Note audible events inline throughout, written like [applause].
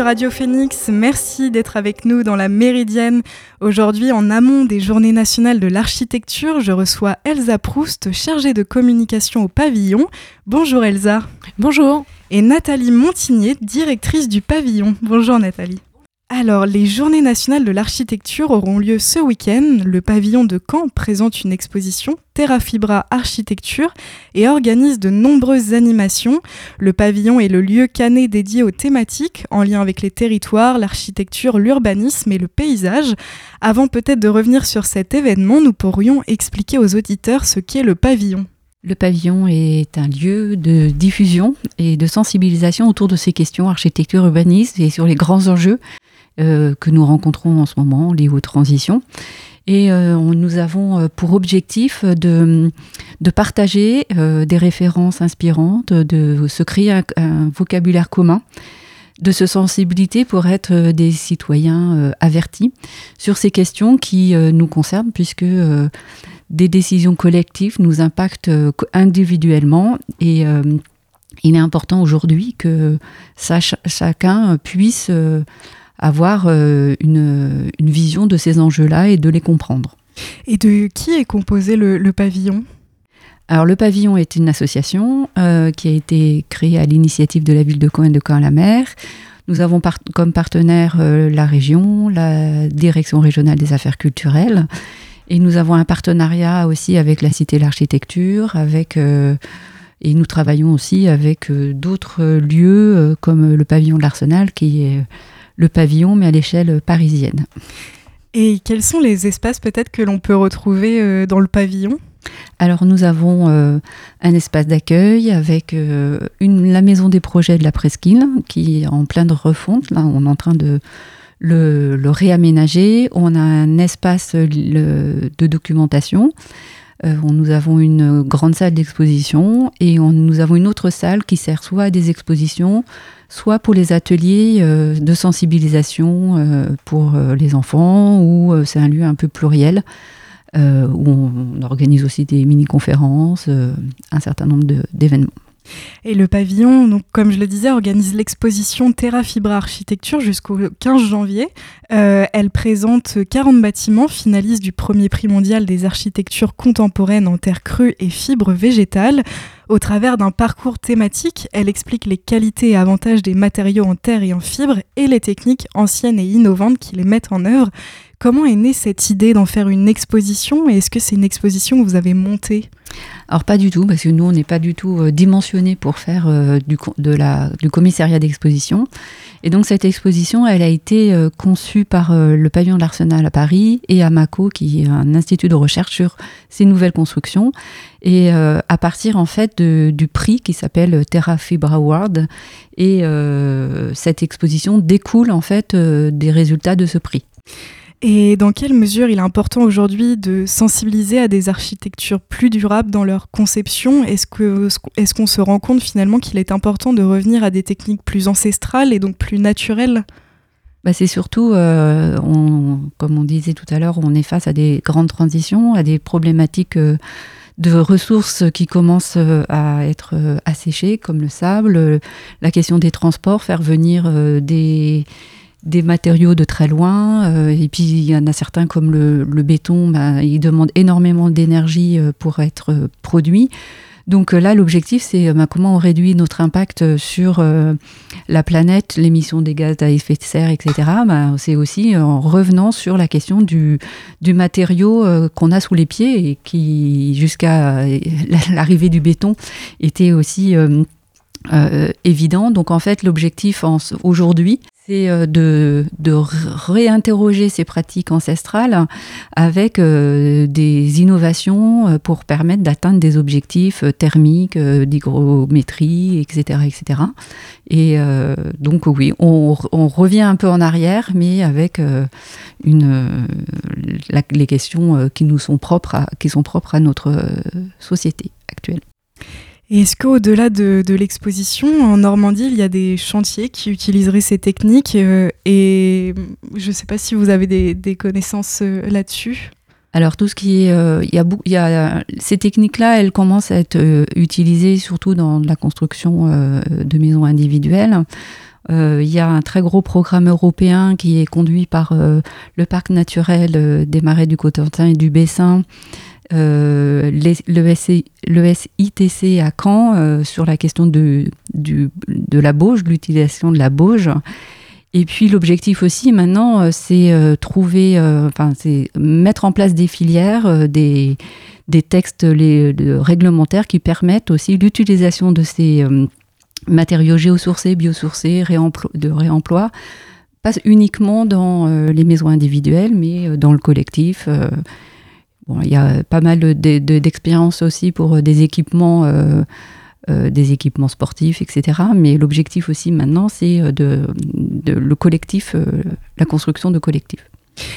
sur Radio Phoenix, merci d'être avec nous dans la Méridienne. Aujourd'hui, en amont des Journées nationales de l'architecture, je reçois Elsa Proust, chargée de communication au pavillon. Bonjour Elsa. Bonjour. Et Nathalie Montigné, directrice du pavillon. Bonjour Nathalie. Alors, les Journées nationales de l'architecture auront lieu ce week-end. Le pavillon de Caen présente une exposition Terra Fibra Architecture et organise de nombreuses animations. Le pavillon est le lieu canet dédié aux thématiques en lien avec les territoires, l'architecture, l'urbanisme et le paysage. Avant peut-être de revenir sur cet événement, nous pourrions expliquer aux auditeurs ce qu'est le pavillon. Le pavillon est un lieu de diffusion et de sensibilisation autour de ces questions architecture, urbanisme et sur les grands enjeux euh, que nous rencontrons en ce moment, liées aux transitions. Et euh, nous avons euh, pour objectif de, de partager des références inspirantes, de se créer un, vocabulaire commun, de se sensibiliser pour être des citoyens avertis sur ces questions qui nous concernent, puisque des décisions collectives nous impactent individuellement et il est important aujourd'hui que chacun puisse avoir euh, une, vision de ces enjeux-là et de les comprendre. Et de qui est composé le, pavillon? Alors le pavillon est une association euh, qui a été créée à l'initiative de la ville de Caen et de Caen-la-Mer. Nous avons comme partenaire euh, la région, la direction régionale des affaires culturelles, et nous avons un partenariat aussi avec la Cité de l'Architecture, avec et nous travaillons aussi avec d'autres lieux comme le pavillon de l'Arsenal qui est le pavillon, mais à l'échelle parisienne. Et quels sont les espaces peut-être que l'on peut retrouver euh, dans le pavillon? Alors nous avons euh, un espace d'accueil avec euh, une, la maison des projets de la Presqu'île qui est en pleine refonte. Là, on est en train de le, réaménager. On a un espace de documentation. Nous avons une grande salle d'exposition et nous avons une autre salle qui sert soit à des expositions, soit pour les ateliers euh, de sensibilisation euh, pour euh, les enfants, ou c'est un lieu un peu pluriel. où on, organise aussi des mini-conférences, un certain nombre d'événements. Et le pavillon, comme je le disais, organise l'exposition Terra Fibra Architecture jusqu'au 15 janvier. elle présente 40 bâtiments finalistes du premier prix mondial des architectures contemporaines en terre crue et fibres végétales. Au travers d'un parcours thématique, elle explique les qualités et avantages des matériaux en terre et en fibre et les techniques anciennes et innovantes qui les mettent en œuvre. Comment est née cette idée d'en faire une exposition et est-ce que c'est une exposition que vous avez montée? Alors pas du tout, parce que nous, on n'est pas du tout euh, dimensionné pour faire euh, du, commissariat d'exposition. Et donc cette exposition, elle a été euh, conçue par le pavillon de l'Arsenal à Paris et à MACO, qui est un institut de recherche sur ces nouvelles constructions. Et à partir en fait du prix qui s'appelle Terra Fibra Award. Et cette exposition découle en fait des résultats de ce prix. Et dans quelle mesure il est important aujourd'hui de sensibiliser à des architectures plus durables dans leur conception? Est-ce qu'on se rend compte finalement qu'il est important de revenir à des techniques plus ancestrales et donc plus naturelles? Bah c'est surtout, euh, comme on disait tout à l'heure, on est face à des grandes transitions, à des problématiques euh, de ressources qui commencent euh, à être asséchées, comme le sable, la question des transports, faire venir des des matériaux de très loin. Euh, et puis il y en a certains comme le, béton, bah, il demande énormément d'énergie euh, pour être euh, produit. Donc là, l'objectif, c'est bah, comment on réduit notre impact sur la planète, l'émission des gaz à effet de serre, etc. Bah, c'est aussi en revenant sur la question du, du matériau qu'on a sous les pieds et qui, jusqu'à [laughs] l'arrivée du béton, était aussi évident. Donc en fait, l'objectif aujourd'hui, euh, de, réinterroger ces pratiques ancestrales avec euh, des innovations euh, pour permettre d'atteindre des objectifs thermiques, d'hygrométrie, etc., etc. Et donc oui, on, revient un peu en arrière, mais avec les questions qui nous sont propres, qui sont propres à notre société actuelle est-ce qu'au-delà de, l'exposition, en Normandie, il y a des chantiers qui utiliseraient ces techniques euh, Et je ne sais pas si vous avez des, connaissances euh, là-dessus? Alors tout ce qui est, euh, y a, ces techniques-là, elles commencent à être utilisées surtout dans la construction de maisons individuelles. Il y a un très gros programme européen qui est conduit par le parc naturel des marais du Cotentin et du Bessin. Le, le, SITC à Caen sur la question de, la bauge, l'utilisation de la bauge. Et puis l'objectif aussi maintenant, euh, c'est euh, trouver, euh, enfin c'est mettre en place des filières, des, des textes les, réglementaires qui permettent aussi l'utilisation de ces matériaux géosourcés, biosourcés, de réemploi, pas uniquement dans les maisons individuelles, mais dans le collectif. Il y a pas mal d'expériences aussi pour des équipements euh, des équipements sportifs, etc. Mais l'objectif aussi maintenant, c'est euh, le collectif, euh, la construction de collectifs.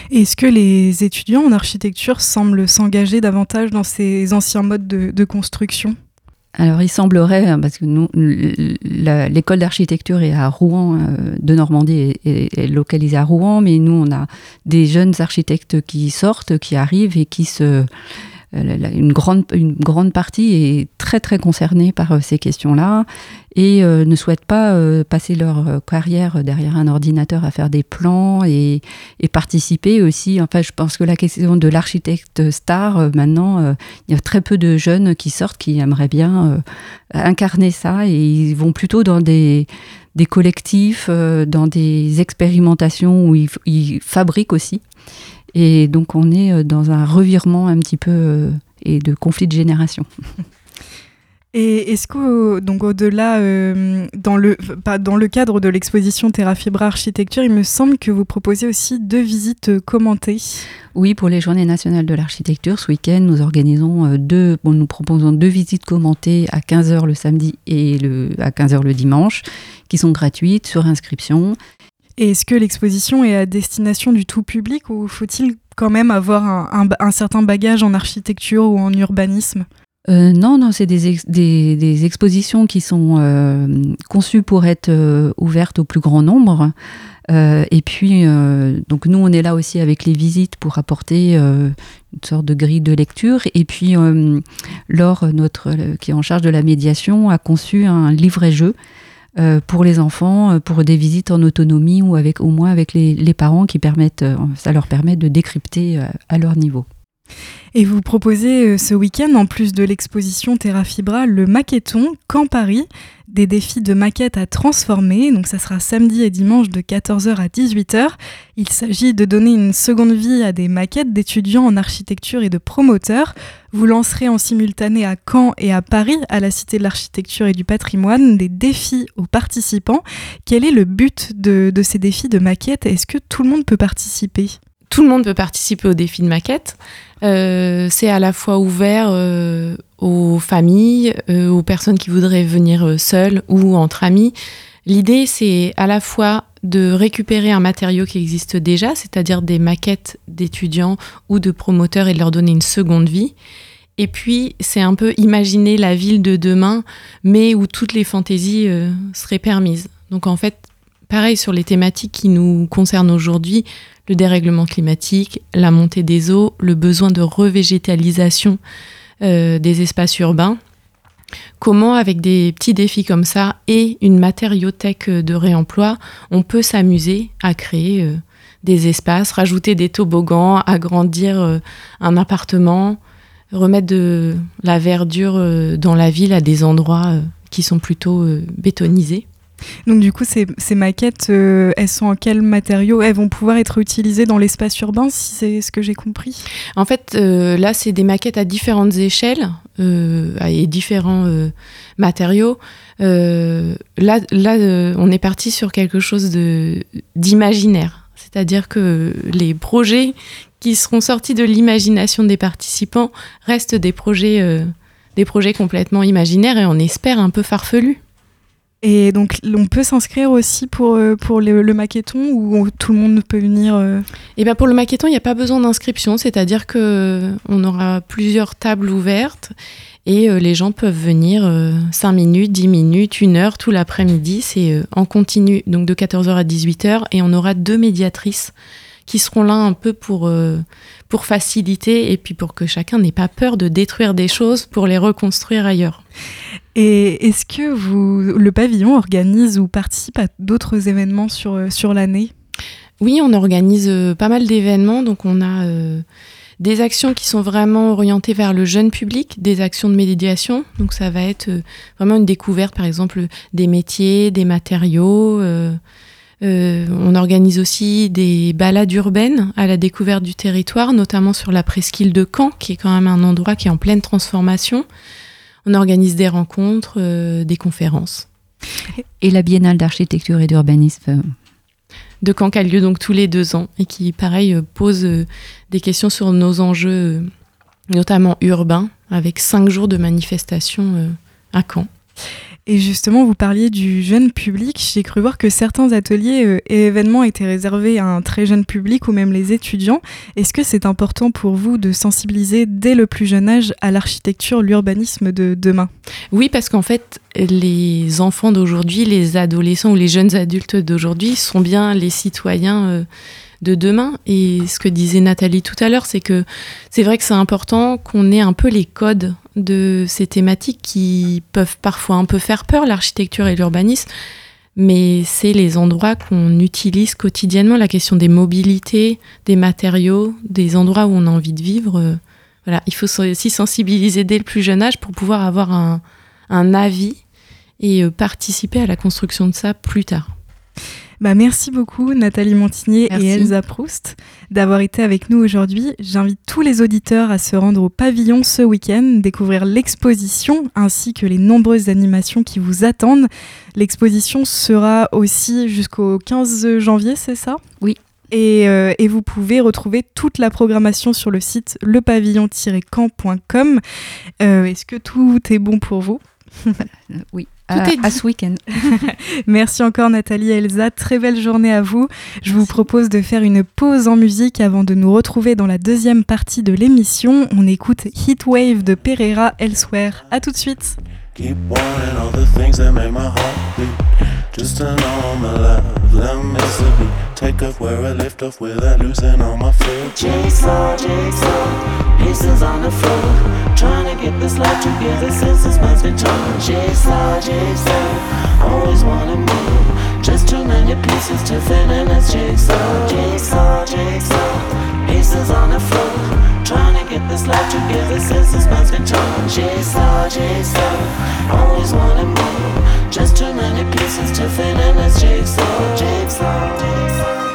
Est-ce que les étudiants en architecture semblent s'engager davantage dans ces anciens modes de, construction? Alors il semblerait, hein, parce que nous, l'école d'architecture est à Rouen, de Normandie est, est, localisée à Rouen, mais nous on a des jeunes architectes qui sortent, qui arrivent et qui se, une grande, une grande partie est très très concernée par euh, ces questions-là et euh, ne souhaitent pas euh, passer leur carrière derrière un ordinateur à faire des plans et, participer aussi. Enfin, je pense que la question de l'architecte star, maintenant, il y a très peu de jeunes qui sortent qui aimeraient bien incarner ça et ils vont plutôt dans des, des collectifs, dans des expérimentations où ils fabriquent aussi. Et donc on est euh, dans un revirement un petit peu euh, et de conflit de génération. [laughs] Et est-ce que donc au-delà euh, dans le dans le cadre de l'exposition Terra Fibra Architecture, il me semble que vous proposez aussi deux visites commentées. Oui, pour les Journées nationales de l'architecture, ce week-end, nous organisons deux, bon, nous proposons deux visites commentées à 15h le samedi et le, à 15h le dimanche, qui sont gratuites sur inscription et est-ce que l'exposition est à destination du tout public ou faut-il quand même avoir un, certain bagage en architecture ou en urbanisme? Euh, non, non, c'est des, des, expositions qui sont euh, conçues pour être euh, ouvertes au plus grand nombre. et puis, donc nous, on est là aussi avec les visites pour apporter une sorte de grille de lecture. Et puis, Laure, notre, qui est en charge de la médiation, a conçu un livret-jeu euh, pour les enfants, euh, pour des visites en autonomie ou avec au moins avec les, les parents qui permettent, euh, ça leur permet de décrypter à leur niveau. Et vous proposez ce week-end, en plus de l'exposition Terra Fibra, le maquetton Camp Paris, des défis de maquettes à transformer. Donc ça sera samedi et dimanche de 14h à 18h. Il s'agit de donner une seconde vie à des maquettes d'étudiants en architecture et de promoteurs. Vous lancerez en simultané à Caen et à Paris, à la Cité de l'Architecture et du Patrimoine, des défis aux participants. Quel est le but de ces défis de maquettes? Est-ce que tout le monde peut participer? Tout le monde peut participer au défi de maquette. Euh, c'est à la fois ouvert euh, aux familles, euh, aux personnes qui voudraient venir seules ou entre amis. L'idée, c'est à la fois de récupérer un matériau qui existe déjà, c'est-à-dire des maquettes d'étudiants ou de promoteurs et de leur donner une seconde vie. Et puis, c'est un peu imaginer la ville de demain, mais où toutes les fantaisies seraient permises. Donc, en fait, pareil sur les thématiques qui nous concernent aujourd'hui, le dérèglement climatique, la montée des eaux, le besoin de revégétalisation euh, des espaces urbains. Comment, avec des petits défis comme ça et une matériothèque de réemploi, on peut s'amuser à créer euh, des espaces, rajouter des toboggans, agrandir euh, un appartement, remettre de la verdure dans la ville à des endroits qui sont plutôt bétonisés. Donc du coup, ces, maquettes, euh, elles sont en quel matériau? Elles vont pouvoir être utilisées dans l'espace urbain, si c'est ce que j'ai compris? En fait, euh, là, c'est des maquettes à différentes échelles euh, et différents matériaux. là, là on est parti sur quelque chose d'imaginaire. C'est-à-dire que les projets qui seront sortis de l'imagination des participants restent des projets, des projets complètement imaginaires et on espère un peu farfelus. Et donc, on peut s'inscrire aussi pour, euh, pour le, maquetton ou tout le monde peut venir euh Et eh bien pour le maquetton, il n'y a pas besoin d'inscription, c'est-à-dire qu'on aura plusieurs tables ouvertes et euh, les gens peuvent venir 5 minutes, 10 minutes, 1 heure, tout l'après-midi. C'est en continu, donc de 14h à 18h, et on aura deux médiatrices qui seront là un peu pour, pour faciliter et puis pour que chacun n'ait pas peur de détruire des choses pour les reconstruire ailleurs. Et est-ce que vous, le pavillon organise ou participe à d'autres événements sur, sur l'année? Oui, on organise pas mal d'événements. Donc on a des actions qui sont vraiment orientées vers le jeune public, des actions de médiation. Donc ça va être euh, vraiment une découverte, par exemple, des métiers, des matériaux. Euh, euh, on organise aussi des balades urbaines à la découverte du territoire, notamment sur la presqu'île de Caen, qui est quand même un endroit qui est en pleine transformation. On organise des rencontres, des conférences. Et la Biennale d'architecture et d'urbanisme de Caen qui a lieu donc tous les deux ans et qui, pareil, pose des questions sur nos enjeux, euh, notamment urbains, avec cinq jours de manifestation euh, à Caen. Et justement, vous parliez du jeune public. J'ai cru voir que certains ateliers euh, et événements étaient réservés à un très jeune public ou même les étudiants. Est-ce que c'est important pour vous de sensibiliser dès le plus jeune âge à l'architecture, l'urbanisme de demain? Oui, parce qu'en fait, les enfants d'aujourd'hui, les adolescents ou les jeunes adultes d'aujourd'hui sont bien les citoyens de demain. Et ce que disait Nathalie tout à l'heure, c'est que c'est vrai que c'est important qu'on ait un peu les codes de ces thématiques qui peuvent parfois un peu faire peur, l'architecture et l'urbanisme. Mais c'est les endroits qu'on utilise quotidiennement, la question des mobilités, des matériaux, des endroits où on a envie de vivre. Euh, voilà, il faut aussi sensibiliser dès le plus jeune âge pour pouvoir avoir un, un avis et euh, participer à la construction de ça plus tard. Bah, merci beaucoup Nathalie Montigné et Elsa Proust d'avoir été avec nous aujourd'hui. J'invite tous les auditeurs à se rendre au pavillon ce week-end, découvrir l'exposition ainsi que les nombreuses animations qui vous attendent. L'exposition sera aussi jusqu'au 15 janvier, c'est ça? Oui. Et, euh, et, vous pouvez retrouver toute la programmation sur le site lepavillon-camp.com. Euh, est-ce que tout est bon pour vous? [laughs] Oui. Tout à, à ce week-end. [laughs] Merci encore Nathalie et Elsa. Très belle journée à vous. Je vous propose de faire une pause en musique avant de nous retrouver dans la deuxième partie de l'émission. On écoute Heatwave de Pereira Elsewhere. À tout de suite. Keep wanting all the things that make my heart beat. Just turn on my love, let me see. Take off where I lift off without losing all my fear. Jigsaw, jigsaw, pieces on the floor. Trying to get this life together since this man's been torn. Jigsaw, jigsaw, always wanna move. Just too many pieces to fit in this jigsaw. Jigsaw, jigsaw, pieces on the floor. Trying to get this life together since this man's been torn. Jigsaw, jigsaw, always wanna move. Just too many pieces to fit in this jigsaw, jigsaw, jigsaw.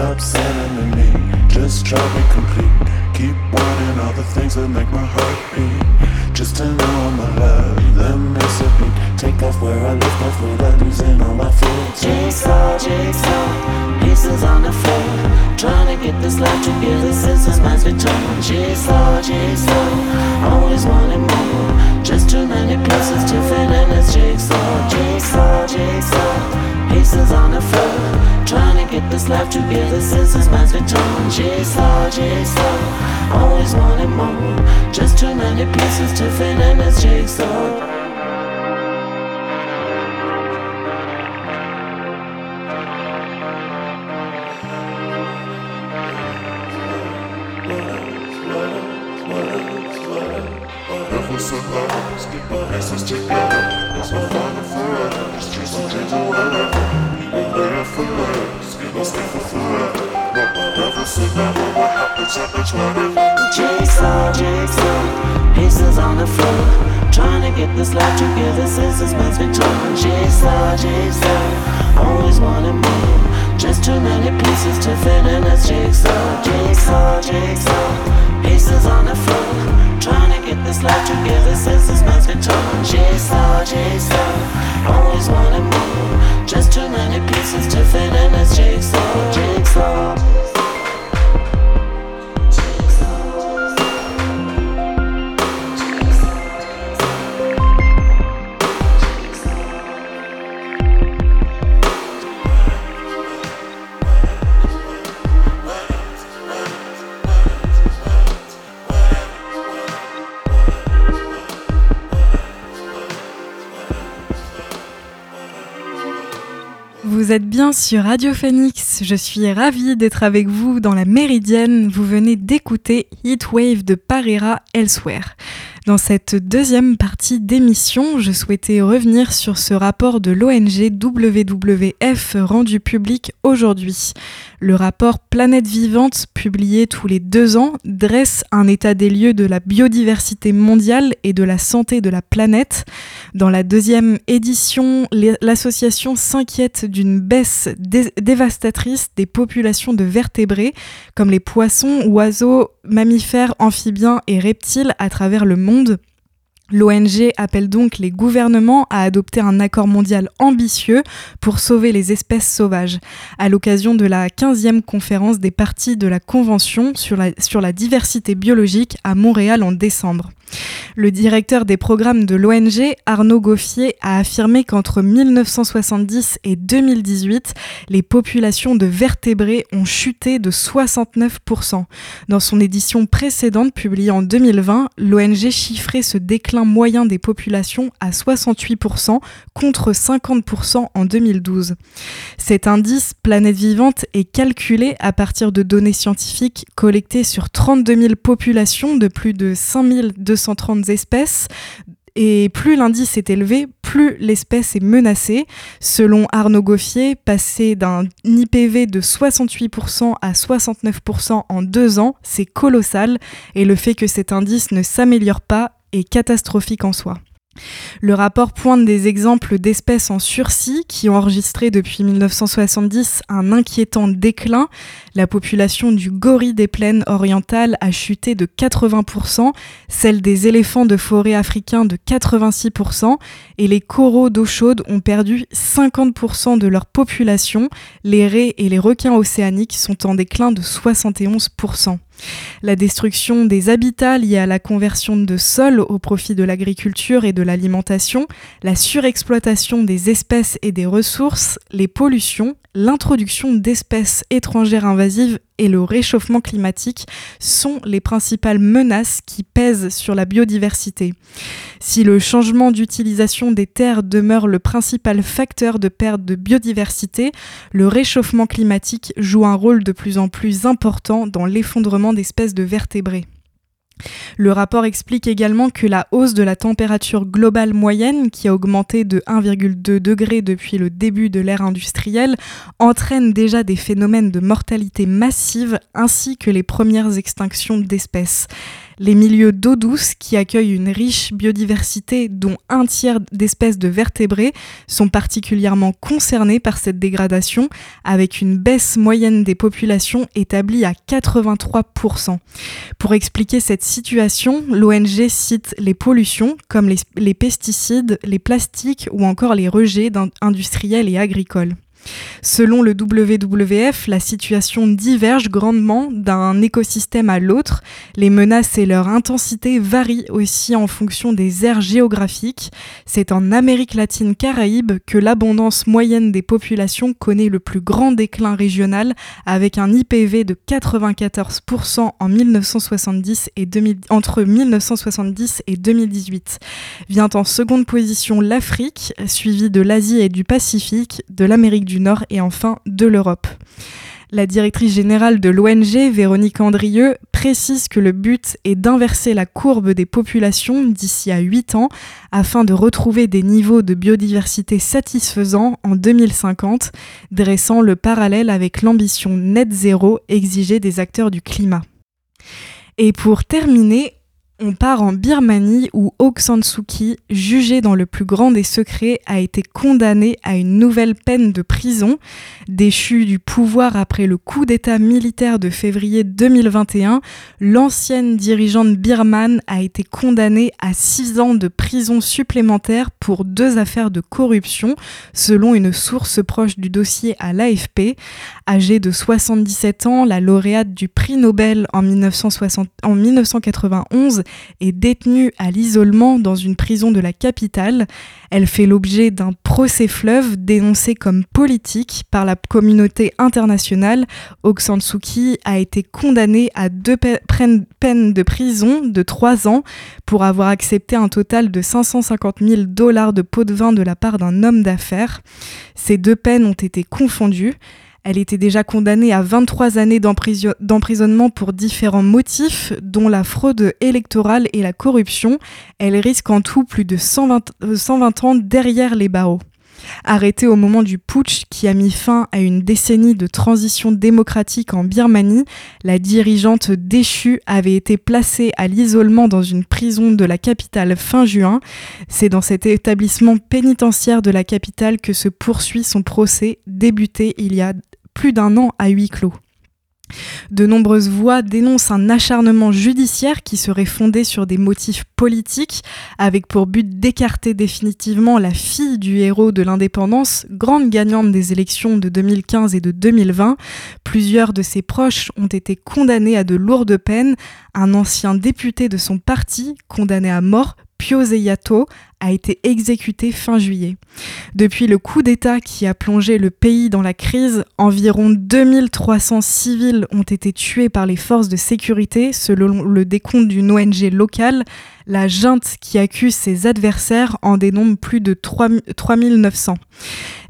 Stop sending me, just try to complete. Keep wanting all the things that make my heart beat. Just to know my love, the Mississippi Take off where I left off without losing all my feet Jigsaw, jigsaw, pieces on the floor. Trying to get this life together since this been torn. Jigsaw, jigsaw, always wanted more. Just too many pieces to fit in this jigsaw. Jigsaw, jigsaw, pieces on the floor. Trying to get this life together since this mind's been torn. Jigsaw, jigsaw, always wanted more. Just too many pieces to fit in this jigsaw. Jigsaw, jigsaw, pieces on the floor. Trying to get this life together since this man's been torn. Jigsaw, jigsaw, always wanted more. Just too many pieces to fit in this jigsaw. Jigsaw, jigsaw, pieces on the floor. Trying to get this life together since this man's been torn. Jigsaw, jigsaw, sur Radio Phoenix. Je suis ravie d'être avec vous dans la Méridienne. Vous venez d'écouter Heatwave de Parera Elsewhere. Dans cette deuxième partie d'émission, je souhaitais revenir sur ce rapport de l'ONG WWF rendu public aujourd'hui. Le rapport Planète Vivante, publié tous les deux ans, dresse un état des lieux de la biodiversité mondiale et de la santé de la planète. Dans la deuxième édition, l'association s'inquiète d'une baisse dévastatrice des populations de vertébrés, comme les poissons, oiseaux, mammifères, amphibiens et reptiles à travers le monde. L'ONG appelle donc les gouvernements à adopter un accord mondial ambitieux pour sauver les espèces sauvages, à l'occasion de la 15e conférence des parties de la Convention sur la, sur la diversité biologique à Montréal en décembre. Le directeur des programmes de l'ONG, Arnaud Goffier, a affirmé qu'entre 1970 et 2018, les populations de vertébrés ont chuté de 69%. Dans son édition précédente, publiée en 2020, l'ONG chiffrait ce déclin moyen des populations à 68% contre 50% en 2012. Cet indice Planète Vivante est calculé à partir de données scientifiques collectées sur 32 000 populations de plus de 5200 230 espèces. Et plus l'indice est élevé, plus l'espèce est menacée. Selon Arnaud Goffier, passer d'un IPV de 68% à 69% en deux ans, c'est colossal. Et le fait que cet indice ne s'améliore pas est catastrophique en soi. Le rapport pointe des exemples d'espèces en sursis qui ont enregistré depuis 1970 un inquiétant déclin. La population du gorille des plaines orientales a chuté de 80%, celle des éléphants de forêt africains de 86%, et les coraux d'eau chaude ont perdu 50% de leur population. Les raies et les requins océaniques sont en déclin de 71%. La destruction des habitats liés à la conversion de sols au profit de l'agriculture et de l'alimentation, la surexploitation des espèces et des ressources, les pollutions, l'introduction d'espèces étrangères invasives et le réchauffement climatique sont les principales menaces qui pèsent sur la biodiversité. Si le changement d'utilisation des terres demeure le principal facteur de perte de biodiversité, le réchauffement climatique joue un rôle de plus en plus important dans l'effondrement d'espèces de vertébrés. Le rapport explique également que la hausse de la température globale moyenne, qui a augmenté de 1,2 degré depuis le début de l'ère industrielle, entraîne déjà des phénomènes de mortalité massive ainsi que les premières extinctions d'espèces. Les milieux d'eau douce, qui accueillent une riche biodiversité dont un tiers d'espèces de vertébrés, sont particulièrement concernés par cette dégradation, avec une baisse moyenne des populations établie à 83%. Pour expliquer cette situation, l'ONG cite les pollutions, comme les, pesticides, les plastiques ou encore les rejets industriels et agricoles. Selon le WWF, la situation diverge grandement d'un écosystème à l'autre. Les menaces et leur intensité varient aussi en fonction des aires géographiques. C'est en Amérique latine Caraïbe que l'abondance moyenne des populations connaît le plus grand déclin régional avec un IPV de 94% en 1970 et entre 1970 et 2018. Vient en seconde position l'Afrique, suivie de l'Asie et du Pacifique, de l'Amérique du Nord et enfin de l'Europe. La directrice générale de l'ONG, Véronique Andrieux, précise que le but est d'inverser la courbe des populations d'ici à 8 ans afin de retrouver des niveaux de biodiversité satisfaisants en 2050, dressant le parallèle avec l'ambition net zéro exigée des acteurs du climat. Et pour terminer, on part en Birmanie où Aung San Suu Kyi, jugé dans le plus grand des secrets, a été condamné à une nouvelle peine de prison. Déchu du pouvoir après le coup d'État militaire de février 2021, l'ancienne dirigeante birmane a été condamnée à six ans de prison supplémentaire pour deux affaires de corruption, selon une source proche du dossier à l'AFP. Âgée de 77 ans, la lauréate du prix Nobel en, 1991 est détenue à l'isolement dans une prison de la capitale. Elle fait l'objet d'un procès fleuve dénoncé comme politique par la communauté internationale. Aung San a été condamnée à deux peines de prison de trois ans pour avoir accepté un total de 550 000 dollars de pots de vin de la part d'un homme d'affaires. Ces deux peines ont été confondues. Elle était déjà condamnée à 23 années d'emprisonnement pour différents motifs, dont la fraude électorale et la corruption. Elle risque en tout plus de 120, 120 ans derrière les barreaux. Arrêtée au moment du putsch qui a mis fin à une décennie de transition démocratique en Birmanie, la dirigeante déchue avait été placée à l'isolement dans une prison de la capitale fin juin. C'est dans cet établissement pénitentiaire de la capitale que se poursuit son procès débuté il y a plus d'un an à huis clos. De nombreuses voix dénoncent un acharnement judiciaire qui serait fondé sur des motifs politiques, avec pour but d'écarter définitivement la fille du héros de l'indépendance, grande gagnante des élections de 2015 et de 2020. Plusieurs de ses proches ont été condamnés à de lourdes peines. Un ancien député de son parti, condamné à mort, Pio a été exécuté fin juillet. Depuis le coup d'État qui a plongé le pays dans la crise, environ 2300 civils ont été tués par les forces de sécurité selon le décompte d'une ONG locale. La junte qui accuse ses adversaires en dénombre plus de 3900.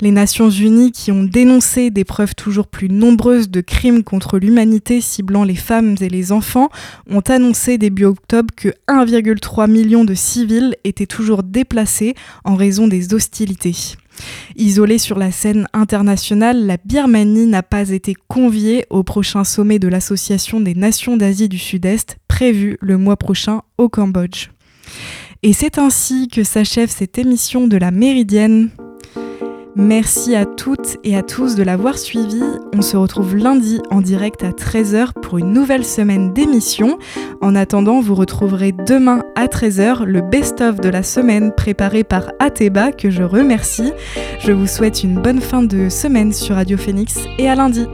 Les Nations Unies qui ont dénoncé des preuves toujours plus nombreuses de crimes contre l'humanité ciblant les femmes et les enfants ont annoncé début octobre que 1,3 million de civils étaient toujours déplacés en raison des hostilités. Isolée sur la scène internationale, la Birmanie n'a pas été conviée au prochain sommet de l'Association des Nations d'Asie du Sud-Est prévu le mois prochain au Cambodge. Et c'est ainsi que s'achève cette émission de la Méridienne. Merci à toutes et à tous de l'avoir suivi. On se retrouve lundi en direct à 13h pour une nouvelle semaine d'émission. En attendant, vous retrouverez demain à 13h le best-of de la semaine préparé par Ateba que je remercie. Je vous souhaite une bonne fin de semaine sur Radio Phoenix et à lundi.